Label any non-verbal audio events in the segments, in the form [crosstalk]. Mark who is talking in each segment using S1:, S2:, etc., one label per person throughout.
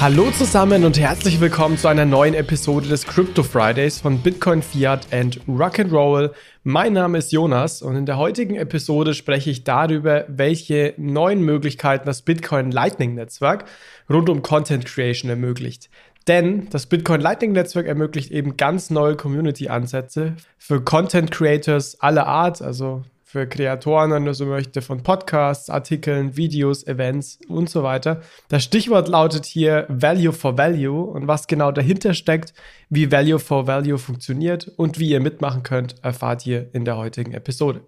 S1: Hallo zusammen und herzlich willkommen zu einer neuen Episode des Crypto Fridays von Bitcoin Fiat and Rock'n'Roll. Mein Name ist Jonas und in der heutigen Episode spreche ich darüber, welche neuen Möglichkeiten das Bitcoin Lightning Netzwerk rund um Content Creation ermöglicht. Denn das Bitcoin Lightning Netzwerk ermöglicht eben ganz neue Community-Ansätze für Content Creators aller Art, also für Kreatoren, wenn du so möchte, von Podcasts, Artikeln, Videos, Events und so weiter. Das Stichwort lautet hier Value for Value und was genau dahinter steckt, wie Value for Value funktioniert und wie ihr mitmachen könnt, erfahrt ihr in der heutigen Episode.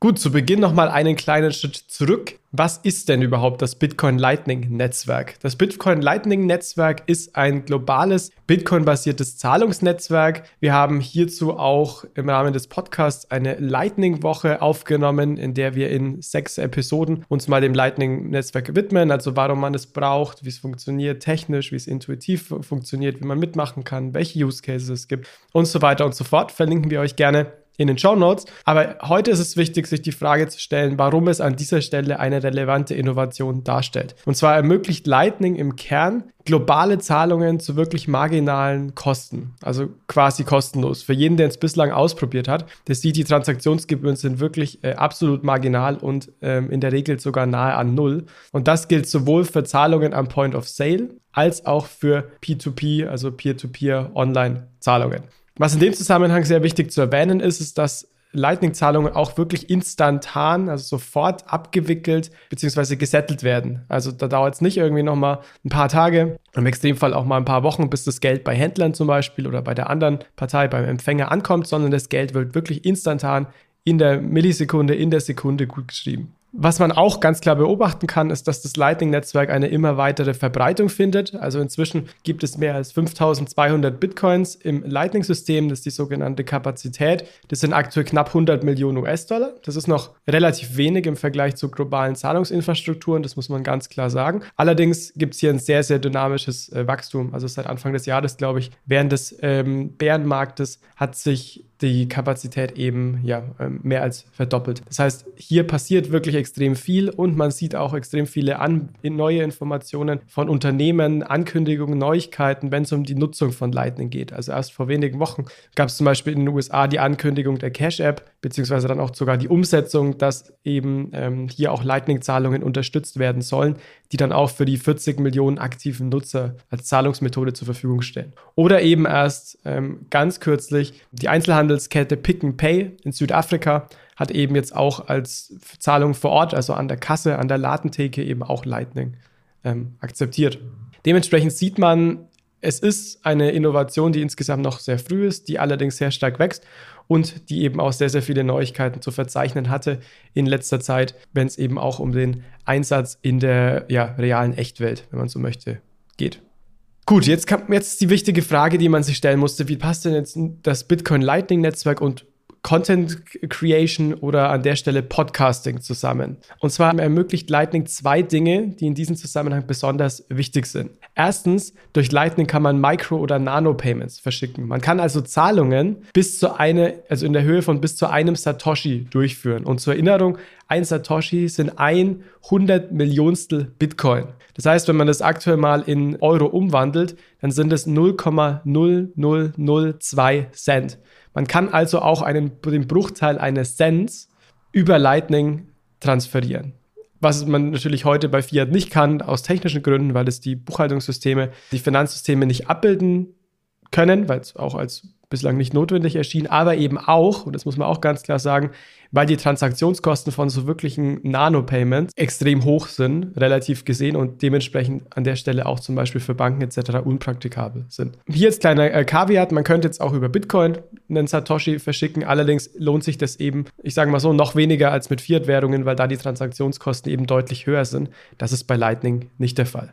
S1: Gut, zu Beginn nochmal einen kleinen Schritt zurück. Was ist denn überhaupt das Bitcoin Lightning Netzwerk? Das Bitcoin Lightning Netzwerk ist ein globales Bitcoin-basiertes Zahlungsnetzwerk. Wir haben hierzu auch im Rahmen des Podcasts eine Lightning-Woche aufgenommen, in der wir in sechs Episoden uns mal dem Lightning-Netzwerk widmen, also warum man es braucht, wie es funktioniert, technisch, wie es intuitiv funktioniert, wie man mitmachen kann, welche Use Cases es gibt und so weiter und so fort. Verlinken wir euch gerne in den Show Notes. Aber heute ist es wichtig, sich die Frage zu stellen, warum es an dieser Stelle eine relevante Innovation darstellt. Und zwar ermöglicht Lightning im Kern globale Zahlungen zu wirklich marginalen Kosten, also quasi kostenlos. Für jeden, der es bislang ausprobiert hat, der sieht, die Transaktionsgebühren sind wirklich äh, absolut marginal und ähm, in der Regel sogar nahe an Null. Und das gilt sowohl für Zahlungen am Point of Sale als auch für P2P, also Peer-to-Peer-Online-Zahlungen. Was in dem Zusammenhang sehr wichtig zu erwähnen ist, ist, dass Lightning-Zahlungen auch wirklich instantan, also sofort abgewickelt bzw. gesettelt werden. Also da dauert es nicht irgendwie nochmal ein paar Tage, im Extremfall auch mal ein paar Wochen, bis das Geld bei Händlern zum Beispiel oder bei der anderen Partei, beim Empfänger ankommt, sondern das Geld wird wirklich instantan in der Millisekunde, in der Sekunde gut geschrieben. Was man auch ganz klar beobachten kann, ist, dass das Lightning-Netzwerk eine immer weitere Verbreitung findet. Also inzwischen gibt es mehr als 5200 Bitcoins im Lightning-System. Das ist die sogenannte Kapazität. Das sind aktuell knapp 100 Millionen US-Dollar. Das ist noch relativ wenig im Vergleich zu globalen Zahlungsinfrastrukturen. Das muss man ganz klar sagen. Allerdings gibt es hier ein sehr, sehr dynamisches äh, Wachstum. Also seit Anfang des Jahres, glaube ich, während des ähm, Bärenmarktes hat sich die Kapazität eben ja ähm, mehr als verdoppelt. Das heißt, hier passiert wirklich extrem viel und man sieht auch extrem viele an, neue Informationen von Unternehmen, Ankündigungen, Neuigkeiten, wenn es um die Nutzung von Lightning geht. Also erst vor wenigen Wochen gab es zum Beispiel in den USA die Ankündigung der Cash App, beziehungsweise dann auch sogar die Umsetzung, dass eben ähm, hier auch Lightning-Zahlungen unterstützt werden sollen, die dann auch für die 40 Millionen aktiven Nutzer als Zahlungsmethode zur Verfügung stellen. Oder eben erst ähm, ganz kürzlich die Einzelhandelskette Pick and Pay in Südafrika hat eben jetzt auch als Zahlung vor Ort, also an der Kasse, an der Ladentheke eben auch Lightning ähm, akzeptiert. Dementsprechend sieht man, es ist eine Innovation, die insgesamt noch sehr früh ist, die allerdings sehr stark wächst und die eben auch sehr, sehr viele Neuigkeiten zu verzeichnen hatte in letzter Zeit, wenn es eben auch um den Einsatz in der ja, realen Echtwelt, wenn man so möchte, geht. Gut, jetzt kam jetzt die wichtige Frage, die man sich stellen musste. Wie passt denn jetzt das Bitcoin Lightning Netzwerk und Content Creation oder an der Stelle Podcasting zusammen. Und zwar ermöglicht Lightning zwei Dinge, die in diesem Zusammenhang besonders wichtig sind. Erstens, durch Lightning kann man Micro- oder Nano-Payments verschicken. Man kann also Zahlungen bis zu eine, also in der Höhe von bis zu einem Satoshi durchführen. Und zur Erinnerung, ein Satoshi sind ein hundert Millionstel Bitcoin. Das heißt, wenn man das aktuell mal in Euro umwandelt, dann sind es 0,0002 Cent. Man kann also auch einen, den Bruchteil eines Cents über Lightning transferieren. Was man natürlich heute bei Fiat nicht kann, aus technischen Gründen, weil es die Buchhaltungssysteme, die Finanzsysteme nicht abbilden können, weil es auch als bislang nicht notwendig erschien, aber eben auch, und das muss man auch ganz klar sagen, weil die Transaktionskosten von so wirklichen Nano-Payments extrem hoch sind, relativ gesehen und dementsprechend an der Stelle auch zum Beispiel für Banken etc. unpraktikabel sind. Hier jetzt kleiner äh, man könnte jetzt auch über Bitcoin einen Satoshi verschicken, allerdings lohnt sich das eben, ich sage mal so, noch weniger als mit Fiat-Währungen, weil da die Transaktionskosten eben deutlich höher sind. Das ist bei Lightning nicht der Fall.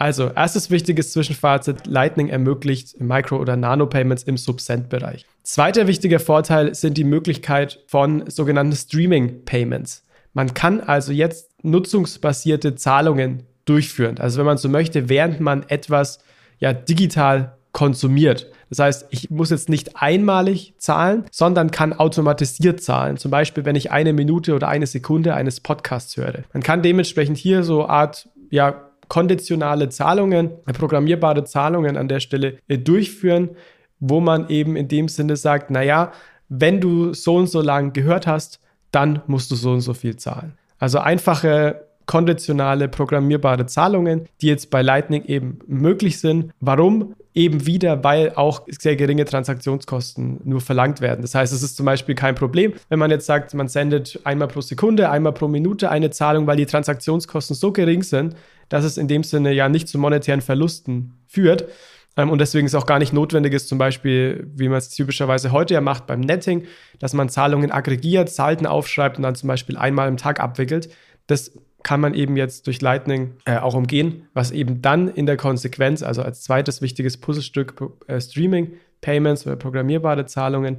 S1: Also, erstes wichtiges Zwischenfazit: Lightning ermöglicht Micro- oder Nano-Payments im Subcent-Bereich. Zweiter wichtiger Vorteil sind die Möglichkeit von sogenannten Streaming-Payments. Man kann also jetzt nutzungsbasierte Zahlungen durchführen. Also, wenn man so möchte, während man etwas ja digital konsumiert. Das heißt, ich muss jetzt nicht einmalig zahlen, sondern kann automatisiert zahlen. Zum Beispiel, wenn ich eine Minute oder eine Sekunde eines Podcasts höre. Man kann dementsprechend hier so Art ja, konditionale Zahlungen, programmierbare Zahlungen an der Stelle äh, durchführen, wo man eben in dem Sinne sagt, naja, wenn du so und so lang gehört hast, dann musst du so und so viel zahlen. Also einfache konditionale programmierbare Zahlungen, die jetzt bei Lightning eben möglich sind. Warum? Eben wieder, weil auch sehr geringe Transaktionskosten nur verlangt werden. Das heißt, es ist zum Beispiel kein Problem, wenn man jetzt sagt, man sendet einmal pro Sekunde, einmal pro Minute eine Zahlung, weil die Transaktionskosten so gering sind, dass es in dem Sinne ja nicht zu monetären Verlusten führt. Ähm, und deswegen ist auch gar nicht notwendig ist, zum Beispiel, wie man es typischerweise heute ja macht beim Netting, dass man Zahlungen aggregiert, Salten aufschreibt und dann zum Beispiel einmal im Tag abwickelt. Das kann man eben jetzt durch Lightning äh, auch umgehen, was eben dann in der Konsequenz, also als zweites wichtiges Puzzlestück äh, Streaming, Payments oder programmierbare Zahlungen,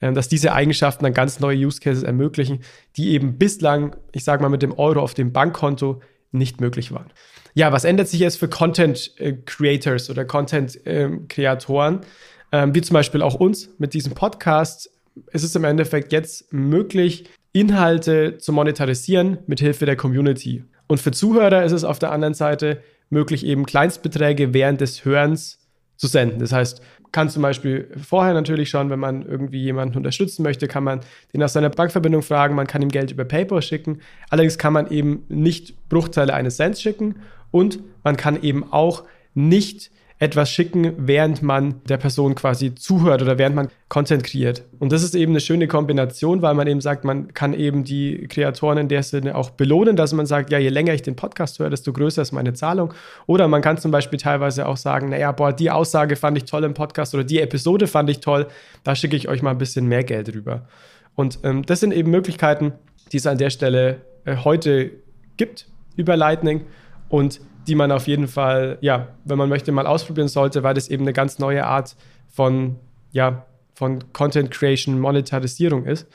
S1: äh, dass diese Eigenschaften dann ganz neue Use Cases ermöglichen, die eben bislang, ich sage mal, mit dem Euro auf dem Bankkonto nicht möglich waren. Ja, was ändert sich jetzt für Content äh, Creators oder Content ähm, Kreatoren, ähm, wie zum Beispiel auch uns mit diesem Podcast? Es ist im Endeffekt jetzt möglich, Inhalte zu monetarisieren mit Hilfe der Community. Und für Zuhörer ist es auf der anderen Seite möglich, eben Kleinstbeträge während des Hörens zu senden. Das heißt, kann zum Beispiel vorher natürlich schon, wenn man irgendwie jemanden unterstützen möchte, kann man den nach seiner Bankverbindung fragen, man kann ihm Geld über PayPal schicken. Allerdings kann man eben nicht Bruchteile eines Cents schicken und man kann eben auch nicht etwas schicken, während man der Person quasi zuhört oder während man Content kreiert. Und das ist eben eine schöne Kombination, weil man eben sagt, man kann eben die Kreatoren in der Sinne auch belohnen, dass man sagt, ja, je länger ich den Podcast höre, desto größer ist meine Zahlung. Oder man kann zum Beispiel teilweise auch sagen, naja, boah, die Aussage fand ich toll im Podcast oder die Episode fand ich toll, da schicke ich euch mal ein bisschen mehr Geld rüber. Und ähm, das sind eben Möglichkeiten, die es an der Stelle äh, heute gibt über Lightning. Und die man auf jeden Fall, ja, wenn man möchte, mal ausprobieren sollte, weil das eben eine ganz neue Art von, ja, von Content Creation, Monetarisierung ist,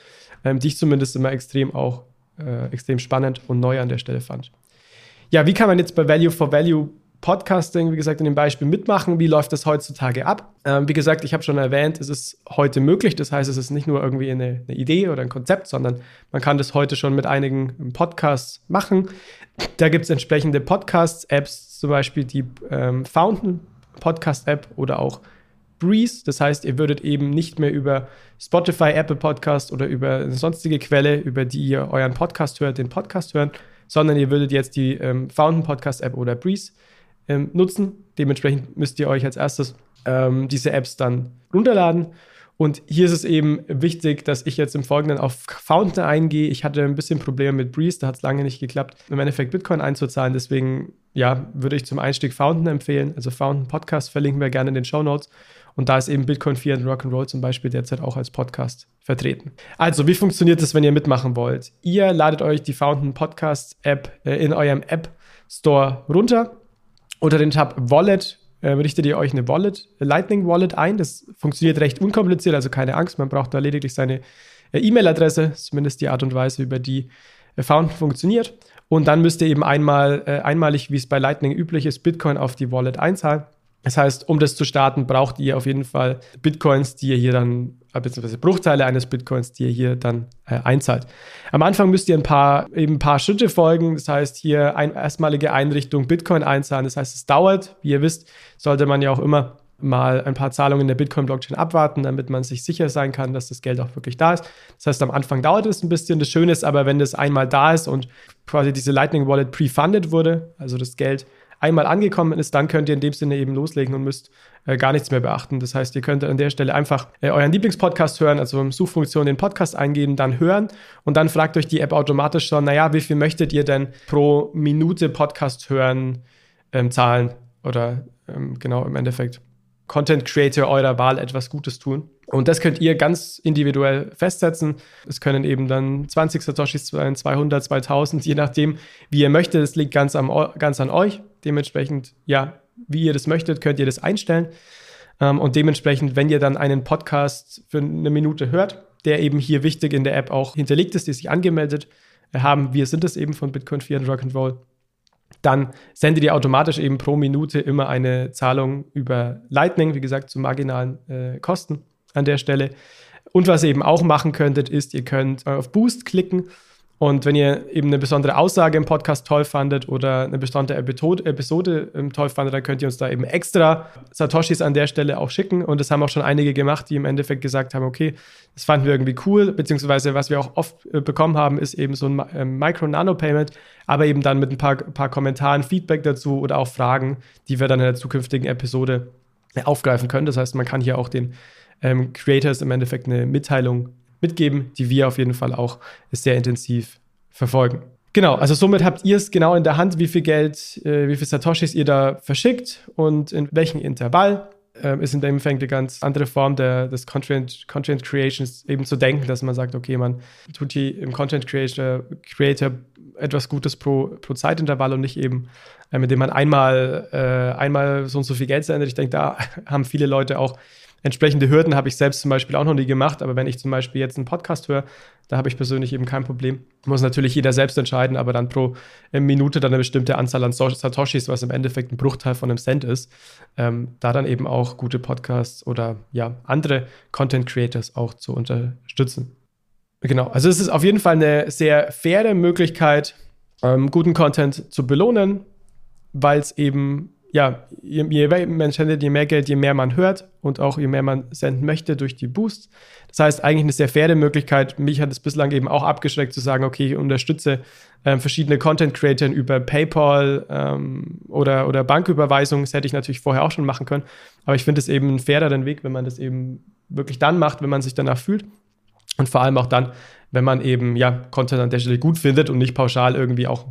S1: ähm, die ich zumindest immer extrem auch äh, extrem spannend und neu an der Stelle fand. Ja, wie kann man jetzt bei Value for Value Podcasting, wie gesagt, in dem Beispiel mitmachen. Wie läuft das heutzutage ab? Ähm, wie gesagt, ich habe schon erwähnt, es ist heute möglich. Das heißt, es ist nicht nur irgendwie eine, eine, Idee oder ein Konzept, sondern man kann das heute schon mit einigen Podcasts machen. Da gibt es entsprechende Podcasts-Apps, zum Beispiel die ähm, Fountain Podcast-App oder auch Breeze. Das heißt, ihr würdet eben nicht mehr über Spotify, Apple Podcast oder über eine sonstige Quelle, über die ihr euren Podcast hört, den Podcast hören, sondern ihr würdet jetzt die ähm, Fountain Podcast App oder Breeze ähm, nutzen. Dementsprechend müsst ihr euch als erstes ähm, diese Apps dann runterladen. Und hier ist es eben wichtig, dass ich jetzt im Folgenden auf Fountain eingehe. Ich hatte ein bisschen Probleme mit Breeze, da hat es lange nicht geklappt, im Endeffekt Bitcoin einzuzahlen. Deswegen ja, würde ich zum Einstieg Fountain empfehlen. Also Fountain Podcast verlinken wir gerne in den Show Notes. Und da ist eben Bitcoin 4 und Rock'n'Roll zum Beispiel derzeit auch als Podcast vertreten. Also, wie funktioniert das, wenn ihr mitmachen wollt? Ihr ladet euch die Fountain Podcast App äh, in eurem App Store runter unter den Tab Wallet äh, richtet ihr euch eine Wallet, Lightning Wallet ein. Das funktioniert recht unkompliziert, also keine Angst. Man braucht da lediglich seine äh, E-Mail-Adresse, zumindest die Art und Weise, über die äh, Fountain funktioniert. Und dann müsst ihr eben einmal, äh, einmalig, wie es bei Lightning üblich ist, Bitcoin auf die Wallet einzahlen. Das heißt, um das zu starten, braucht ihr auf jeden Fall Bitcoins, die ihr hier dann beziehungsweise Bruchteile eines Bitcoins, die ihr hier dann äh, einzahlt. Am Anfang müsst ihr ein paar, eben ein paar Schritte folgen. Das heißt, hier ein, erstmalige Einrichtung Bitcoin einzahlen. Das heißt, es dauert. Wie ihr wisst, sollte man ja auch immer mal ein paar Zahlungen der Bitcoin-Blockchain abwarten, damit man sich sicher sein kann, dass das Geld auch wirklich da ist. Das heißt, am Anfang dauert es ein bisschen. Das Schöne ist aber, wenn das einmal da ist und quasi diese Lightning Wallet pre-funded wurde, also das Geld einmal angekommen ist, dann könnt ihr in dem Sinne eben loslegen und müsst äh, gar nichts mehr beachten. Das heißt, ihr könnt an der Stelle einfach äh, euren Lieblingspodcast hören, also in Suchfunktion den Podcast eingeben, dann hören und dann fragt euch die App automatisch schon, naja, wie viel möchtet ihr denn pro Minute Podcast hören ähm, zahlen oder ähm, genau im Endeffekt Content Creator eurer Wahl etwas Gutes tun. Und das könnt ihr ganz individuell festsetzen. Es können eben dann 20 Satoshis sein, 200, 2000, je nachdem, wie ihr möchtet. Das liegt ganz, am, ganz an euch. Dementsprechend, ja, wie ihr das möchtet, könnt ihr das einstellen. Ähm, und dementsprechend, wenn ihr dann einen Podcast für eine Minute hört, der eben hier wichtig in der App auch hinterlegt ist, die sich angemeldet haben, wir sind es eben von Bitcoin 4 und Rock'n'Roll, dann sendet ihr automatisch eben pro Minute immer eine Zahlung über Lightning, wie gesagt, zu marginalen äh, Kosten an der Stelle. Und was ihr eben auch machen könntet, ist, ihr könnt auf Boost klicken Und wenn ihr eben eine besondere Aussage im Podcast toll fandet oder eine besondere Episode ähm, toll fandet, dann könnt ihr uns da eben extra Satoshis an der Stelle auch schicken. Und das haben auch schon einige gemacht, die im Endeffekt gesagt haben, okay, das fanden wir irgendwie cool, beziehungsweise was wir auch oft äh, bekommen haben, ist eben so ein äh, Micro-Nano-Payment, aber eben dann mit ein paar, paar Kommentaren, Feedback dazu oder auch Fragen, die wir dann in der zukünftigen Episode aufgreifen können. Das heißt, man kann hier auch den ähm, Creators im Endeffekt eine Mitteilung mitgeben, die wir auf jeden Fall auch sehr intensiv verfolgen. Genau, also somit habt ihr es genau in der Hand, wie viel Geld, äh, wie viel Satoshis ihr da verschickt und in welchem Intervall. Ähm, ist in dem Fall eine ganz andere Form der, des Content, Content Creations eben zu denken, dass man sagt, okay, man tut hier im Content Creator, Creator etwas Gutes pro, pro Zeitintervall und nicht eben, äh, mit dem man einmal, äh, einmal so und so viel Geld sendet. Ich denke, da [laughs] haben viele Leute auch Entsprechende Hürden habe ich selbst zum Beispiel auch noch nie gemacht, aber wenn ich zum Beispiel jetzt einen Podcast höre, da habe ich persönlich eben kein Problem. Muss natürlich jeder selbst entscheiden, aber dann pro äh, Minute dann eine bestimmte Anzahl an Satoshis, was im Endeffekt ein Bruchteil von einem Cent ist, ähm, da dann eben auch gute Podcasts oder ja, andere Content Creators auch zu unterstützen. Genau, also es ist auf jeden Fall eine sehr faire Möglichkeit, ähm, guten Content zu belohnen, weil es eben ja, je, je mehr man sendet, je mehr Geld, je mehr man hört und auch je mehr man senden möchte durch die Boosts. Das heißt, eigentlich eine sehr faire Möglichkeit. Mich hat es bislang eben auch abgeschreckt zu sagen, okay, ich unterstütze ähm, verschiedene Content Creators über PayPal ähm, oder, oder Banküberweisungen. Das hätte ich natürlich vorher auch schon machen können. Aber ich finde es eben ein faireren Weg, wenn man das eben wirklich dann macht, wenn man sich danach fühlt. Und vor allem auch dann, wenn man eben ja Content an der Stelle gut findet und nicht pauschal irgendwie auch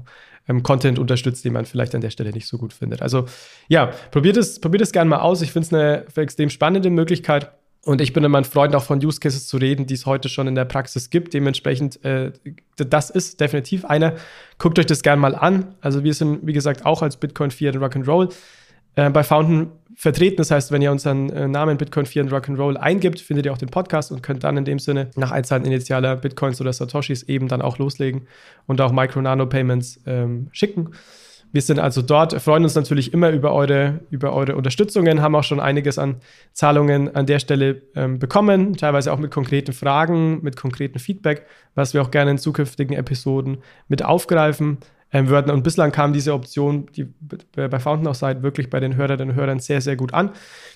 S1: ähm, Content unterstützt, den man vielleicht an der Stelle nicht so gut findet. Also ja, probiert es, probiert es gerne mal aus. Ich finde es eine extrem spannende Möglichkeit. Und ich bin immer ein Freund, auch von Use Cases zu reden, die es heute schon in der Praxis gibt. Dementsprechend, äh, das ist definitiv einer. Guckt euch das gerne mal an. Also wir sind, wie gesagt, auch als Bitcoin Fiat Rock'n'Roll äh, bei Fountain vertreten. Das heißt, wenn ihr unseren äh, Namen Bitcoin 4 und Rock'n'Roll eingibt, findet ihr auch den Podcast und könnt dann in dem Sinne nach Einzahlen initialer Bitcoins oder Satoshis eben dann auch loslegen und auch Micro-Nano-Payments ähm, schicken. Wir sind also dort, freuen uns natürlich immer über eure, über eure Unterstützungen, haben auch schon einiges an Zahlungen an der Stelle ähm, bekommen, teilweise auch mit konkreten Fragen, mit konkreten Feedback, was wir auch gerne in zukünftigen Episoden mit aufgreifen ähm, würden. Und bislang kam diese Option, die bei Fountain seid, wirklich bei den Hörerinnen und Hörern sehr, sehr gut an.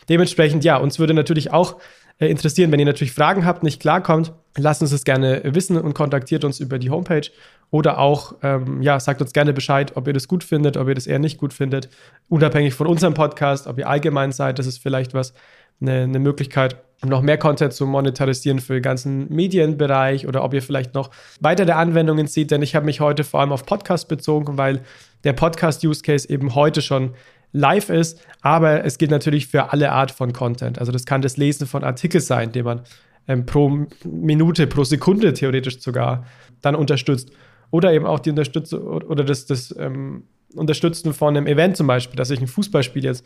S1: Dementsprechend, ja, uns würde natürlich auch äh, interessieren, wenn ihr natürlich Fragen habt, nicht klarkommt, lasst uns das gerne wissen und kontaktiert uns über die Homepage oder auch, ähm, ja, sagt uns gerne Bescheid, ob ihr das gut findet, ob ihr das eher nicht gut findet, unabhängig von unserem Podcast, ob ihr allgemein seid, das ist vielleicht was, eine, eine Möglichkeit, um noch mehr Content zu monetarisieren für den ganzen Medienbereich oder ob ihr vielleicht noch weitere Anwendungen seht, denn ich habe mich heute vor allem auf Podcast bezogen, weil der Podcast-Use-Case eben heute schon live ist, aber es gilt natürlich für alle Art von Content. Also das kann das Lesen von Artikeln sein, den man ähm, pro Minute, pro Sekunde theoretisch sogar dann unterstützt. Oder eben auch die Unterstützung oder das, das ähm, Unterstützen von einem Event zum Beispiel, dass ich ein Fußballspiel jetzt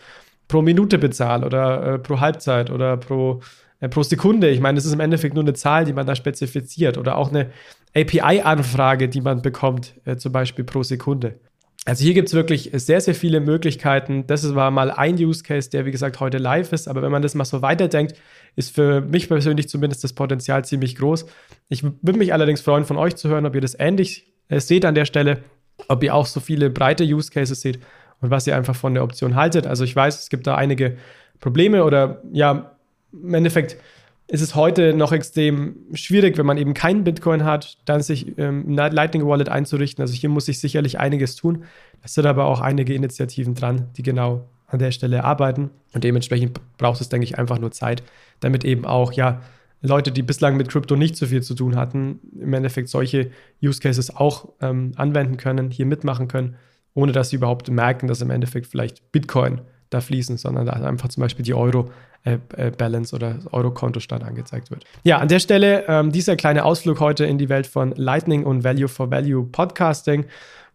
S1: pro Minute bezahle oder äh, pro Halbzeit oder pro, pro Sekunde. Ich meine, das ist im Endeffekt nur eine Zahl, die man da spezifiziert oder auch eine API-Anfrage, die man bekommt, äh, zum Beispiel pro Sekunde. Also hier gibt es wirklich sehr, sehr viele Möglichkeiten. Das war mal ein Use Case, der wie gesagt heute live ist. Aber wenn man das mal so weiterdenkt, ist für mich persönlich zumindest das Potenzial ziemlich groß. Ich würde mich allerdings freuen, von euch zu hören, ob ihr das ähnlich äh, seht an der Stelle, ob ihr auch so viele breite Use Cases seht und was ihr einfach von der Option haltet. Also ich weiß, es gibt da einige Probleme oder ja, im Endeffekt ist es heute noch extrem schwierig, wenn man eben keinen Bitcoin hat, dann sich ähm, Lightning Wallet einzurichten. Also hier muss sich sicherlich einiges tun. Es sind aber auch einige Initiativen dran, die genau an der Stelle arbeiten. Und dementsprechend braucht es, denke ich, einfach nur Zeit, damit eben auch, ja, Leute, die bislang mit Krypto nicht so viel zu tun hatten, im Endeffekt solche Use Cases auch ähm, anwenden können, hier mitmachen können ohne dass sie überhaupt merken, dass im Endeffekt vielleicht Bitcoin da fließen, sondern da einfach zum Beispiel die Euro-Balance äh, äh, oder Euro-Kontostand angezeigt wird. Ja, an der Stelle ähm, dieser kleine Ausflug heute in die Welt von Lightning und Value for Value Podcasting.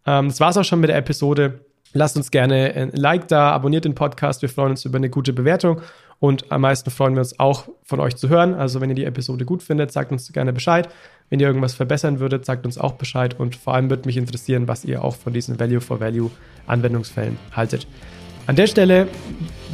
S1: Ähm, das war es auch schon mit der Episode. Lasst uns gerne ein Like da, abonniert den Podcast. Wir freuen uns über eine gute Bewertung und am meisten freuen wir uns auch von euch zu hören. Also wenn ihr die Episode gut findet, sagt uns gerne Bescheid. Wenn ihr irgendwas verbessern würdet, sagt uns auch Bescheid und vor allem würde mich interessieren, was ihr auch von diesen Value for Value Anwendungsfällen haltet. An der Stelle,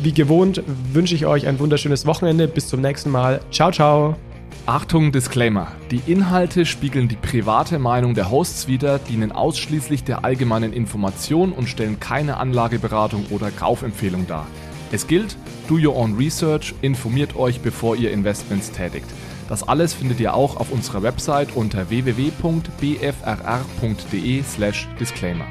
S1: wie gewohnt, wünsche ich euch ein wunderschönes Wochenende. Bis zum nächsten Mal. Ciao, ciao.
S2: Achtung, Disclaimer. Die Inhalte spiegeln die private Meinung der Hosts wider, dienen ausschließlich der allgemeinen Information und stellen keine Anlageberatung oder Kaufempfehlung dar. Es gilt, do your own research, informiert euch, bevor ihr Investments tätigt. Das alles findet ihr auch auf unserer Website unter www.bfrr.de/disclaimer.